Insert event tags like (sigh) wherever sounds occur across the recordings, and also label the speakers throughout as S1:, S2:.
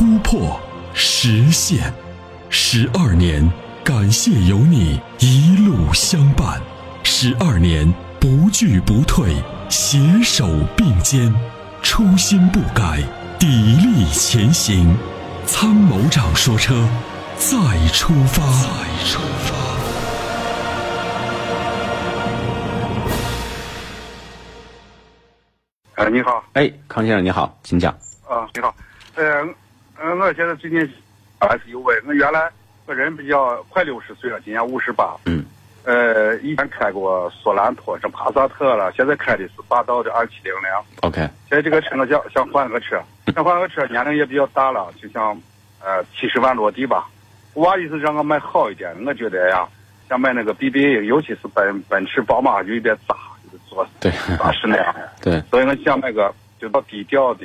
S1: 突破、实现。十二年，感谢有你一路相伴。十二年，不惧不退，携手并肩，初心不改，砥砺前行。参谋长说：车，再出发。再出发。”
S2: 哎，你好，
S3: 哎，康先生你好，请讲。
S2: 啊，你好，呃，呃，我现在最近 SUV，我原来我人比较快六十岁了，今年五十八。
S3: 嗯。
S2: 呃，以前开过索兰托、这帕萨特了，现在开的是霸道的二七零零。
S3: OK。
S2: 现在这个车我，想想换个车，想换个车，年龄也比较大了，就想呃七十万落地吧。我娃意思让我买好一点，我觉得呀，想买那个 BBA，尤其是奔奔驰、宝马就有点杂，就是做
S3: 对
S2: 扎实那样。
S3: 对。
S2: 所以我想买个就到低调的。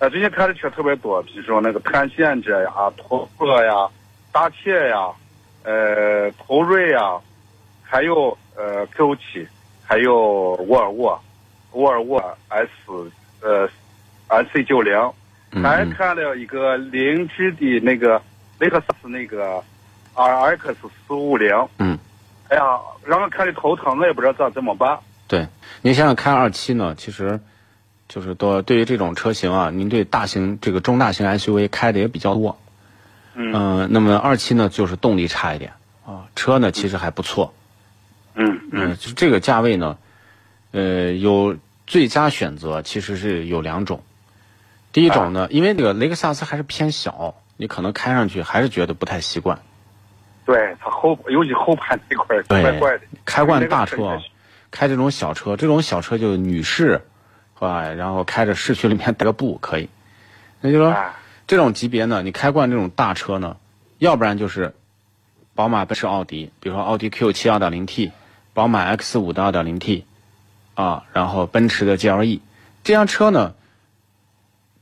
S2: 呃，最近开的车特别多，比如说那个探险者呀、途乐呀、大切呀、呃途锐呀，还有呃 Q 七，还有沃尔沃，沃尔沃 S 呃 SC 九零，还看了一个凌志的那个雷克萨斯那个 RX 四五零。
S3: 嗯。
S2: 哎呀，让我看的头疼，我也不知道咋怎么办。
S3: 对，您想想看二七呢，其实。就是多对于这种车型啊，您对大型这个中大型 SUV 开的也比较多，
S2: 嗯、
S3: 呃，那么二期呢就是动力差一点啊，车呢其实还不错，
S2: 嗯
S3: 嗯，就这个价位呢，呃，有最佳选择其实是有两种，第一种呢，因为这个雷克萨斯还是偏小，你可能开上去还是觉得不太习惯，
S2: 对，它后尤其后排那块怪怪的，
S3: 开惯大车，开这种小车，这种小车就女士。啊，然后开着市区里面带个步可以，那就说这种级别呢，你开惯这种大车呢，要不然就是宝马、奔驰、奥迪，比如说奥迪 Q 七二点零 T，宝马 X 五的二点零 T，啊，然后奔驰的 GLE，这辆车呢，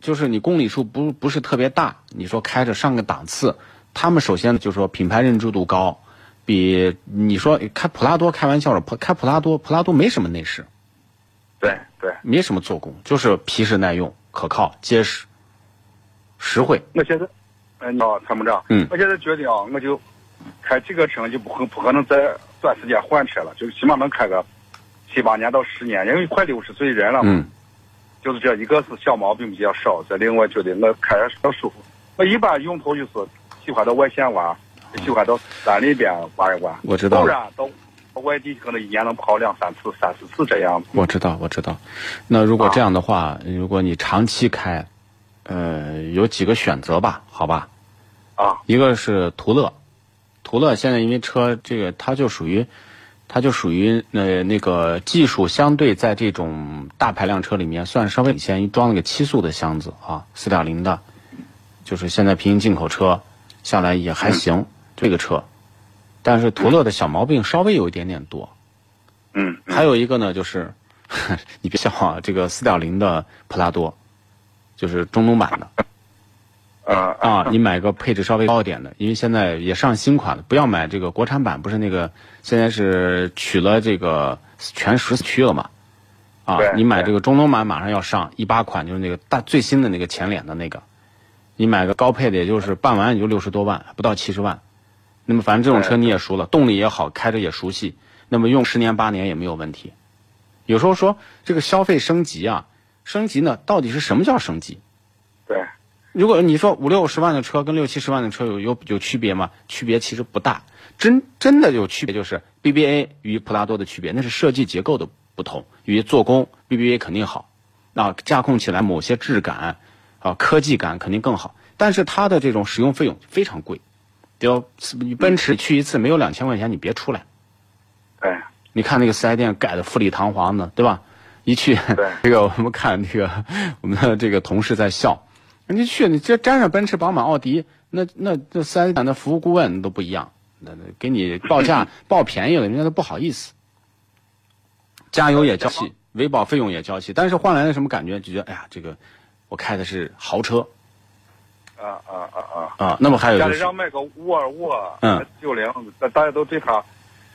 S3: 就是你公里数不不是特别大，你说开着上个档次，他们首先就说品牌认知度高，比你说开普拉多开玩笑了，开普拉多，普拉多没什么内饰。
S2: 对对，
S3: 没什么做工，就是皮实耐用、可靠、结实、实惠。
S2: 我现在，嗯，你好，参谋长，
S3: 嗯，
S2: 我现在决定啊，我就开这个车就不可不可能在短时间换车了，就起码能开个七八年到十年，因为快六十岁人了嘛。
S3: 嗯。
S2: 就是这一个是小毛病比较少，再另外觉得我开着比较舒服。我一般用途就是喜欢到外县玩，喜欢到山里边玩一玩。
S3: 我知道。
S2: 不然到。外地可能一年能跑两三次、三四次这样子。
S3: 我知道，我知道。那如果这样的话，啊、如果你长期开，呃，有几个选择吧？好吧。
S2: 啊。
S3: 一个是途乐，途乐现在因为车这个它就属于，它就属于呃那个技术相对在这种大排量车里面算稍微领先，装了个七速的箱子啊，四点零的，就是现在平行进口车下来也还行，嗯、这个车。但是途乐的小毛病稍微有一点点多，
S2: 嗯，
S3: 还有一个呢，就是 (laughs) 你别笑啊，这个四点零的普拉多，就是中东版的，
S2: 啊
S3: 啊，你买个配置稍微高一点的，因为现在也上新款了，不要买这个国产版，不是那个现在是取了这个全十四驱了嘛，啊，你买这个中东版马上要上一八款，就是那个大最新的那个前脸的那个，你买个高配的，也就是办完也就六十多万，不到七十万。那么反正这种车你也熟了，动力也好，开着也熟悉，那么用十年八年也没有问题。有时候说这个消费升级啊，升级呢到底是什么叫升级？
S2: 对，
S3: 如果你说五六十万的车跟六七十万的车有有有区别吗？区别其实不大，真真的有区别就是 BBA 与普拉多的区别，那是设计结构的不同，与做工 BBA 肯定好，啊驾控起来某些质感啊科技感肯定更好，但是它的这种使用费用非常贵。就你奔驰去一次没有两千块钱，你别出来。
S2: 哎，
S3: 你看那个四 S 店盖的富丽堂皇的，对吧？一去，(laughs) 这个我们看这个我们的这个同事在笑，你去你这沾上奔驰、宝马、奥迪，那那这四 S 店的服务顾问都不一样，那那给你报价 (laughs) 报便宜了，人家都不好意思。加油也交齐，维保费用也交齐，但是换来的什么感觉？就觉得哎呀，这个我开的是豪车。
S2: 啊啊啊啊！
S3: 啊，那么还有就是
S2: 家里让买个沃尔沃，嗯，九零，大大家都对他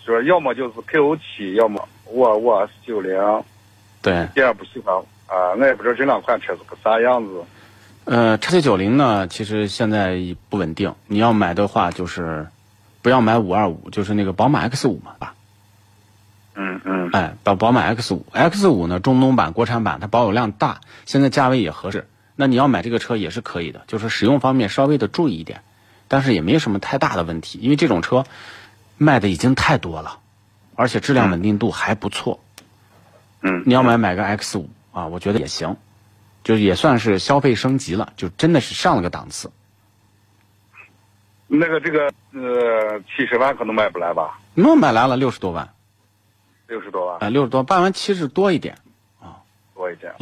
S2: 说，要么就是 Q 七，要么沃尔沃 S 九零。
S3: 对，
S2: 第二不喜欢啊，我也不知道这两款车是个啥样子。
S3: 呃，叉 C 九零呢，其实现在不稳定。你要买的话，就是不要买五二五，就是那个宝马 X 五嘛，吧？
S2: 嗯嗯。
S3: 哎，宝宝马 X 五，X 五呢，中东版、国产版，它保有量大，现在价位也合适。那你要买这个车也是可以的，就是使用方面稍微的注意一点，但是也没什么太大的问题，因为这种车卖的已经太多了，而且质量稳定度还不错。
S2: 嗯。
S3: 你要买买个 X 五啊，我觉得也行。就也算是消费升级了，就真的是上了个档次。
S2: 那个这个呃，七十万可能买不来吧？
S3: 那买来了六十多万。
S2: 六十多万。
S3: 啊，六十多，办完七十多一点，
S2: 啊，多一点。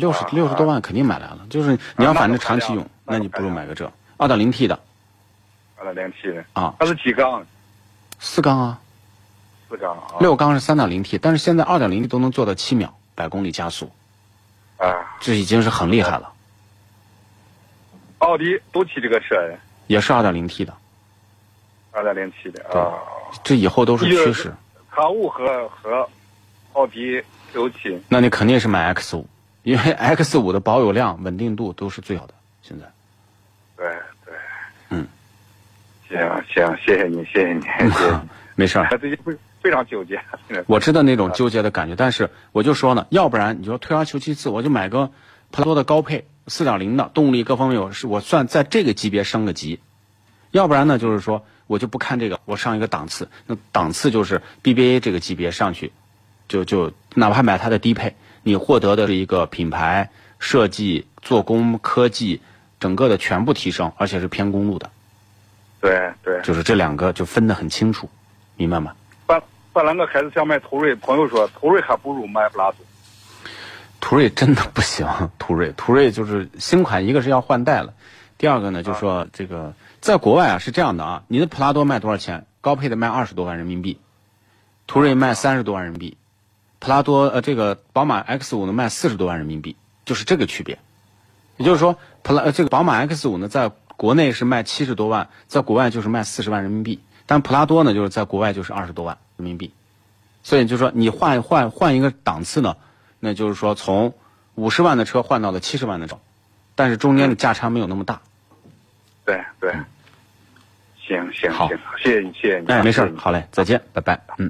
S3: 六十六十多万肯定买来了，就是你要反正长期用，那你不如买个这二点零 T 的。
S2: 二点零 T 的
S3: 啊，
S2: 它是几缸？
S3: 四缸啊。
S2: 四缸啊。
S3: 六缸是三点零 T，但是现在二点零 T 都能做到七秒百公里加速。
S2: 啊，
S3: 这已经是很厉害了。
S2: 奥迪都提这个车，
S3: 也是二点零 T 的。
S2: 二点零 T 的啊，
S3: 这以后都是趋势。
S2: 卡五和和奥迪 Q 七，
S3: 那你肯定是买 X 五，因为 X 五的保有量、稳定度都是最好的。现在。
S2: 对对。嗯。行行，谢谢你，谢谢你，(laughs) 谢谢。(laughs)
S3: 没事儿。
S2: 最近非非常纠结。
S3: 我知道那种纠结的感觉，但是我就说呢，要不然你就退而求其次，我就买个普拉多的高配四点零的，动力各方面我是我算在这个级别升个级。要不然呢，就是说我就不看这个，我上一个档次，那档次就是 BBA 这个级别上去，就就哪怕买它的低配，你获得的是一个品牌设计、做工、科技整个的全部提升，而且是偏公路的。
S2: 对对，
S3: 就是这两个就分得很清楚，明白吗？
S2: 本本来我开始想买途锐，朋友说途锐还不如买普拉多。
S3: 途锐真的不行，途锐途锐就是新款，一个是要换代了，第二个呢就说这个。在国外啊是这样的啊，你的普拉多卖多少钱？高配的卖二十多万人民币，途锐卖三十多万人民币，普拉多呃这个宝马 X 五呢卖四十多万人民币，就是这个区别。也就是说，普拉这个宝马 X 五呢在国内是卖七十多万，在国外就是卖四十万人民币，但普拉多呢就是在国外就是二十多万人民币。所以就是说你换换换一个档次呢，那就是说从五十万的车换到了七十万的车，但是中间的价差没有那么大。
S2: 对对，行行
S3: 行，
S2: 谢谢你，谢谢你。
S3: 哎，没事好嘞，再见，拜拜。嗯。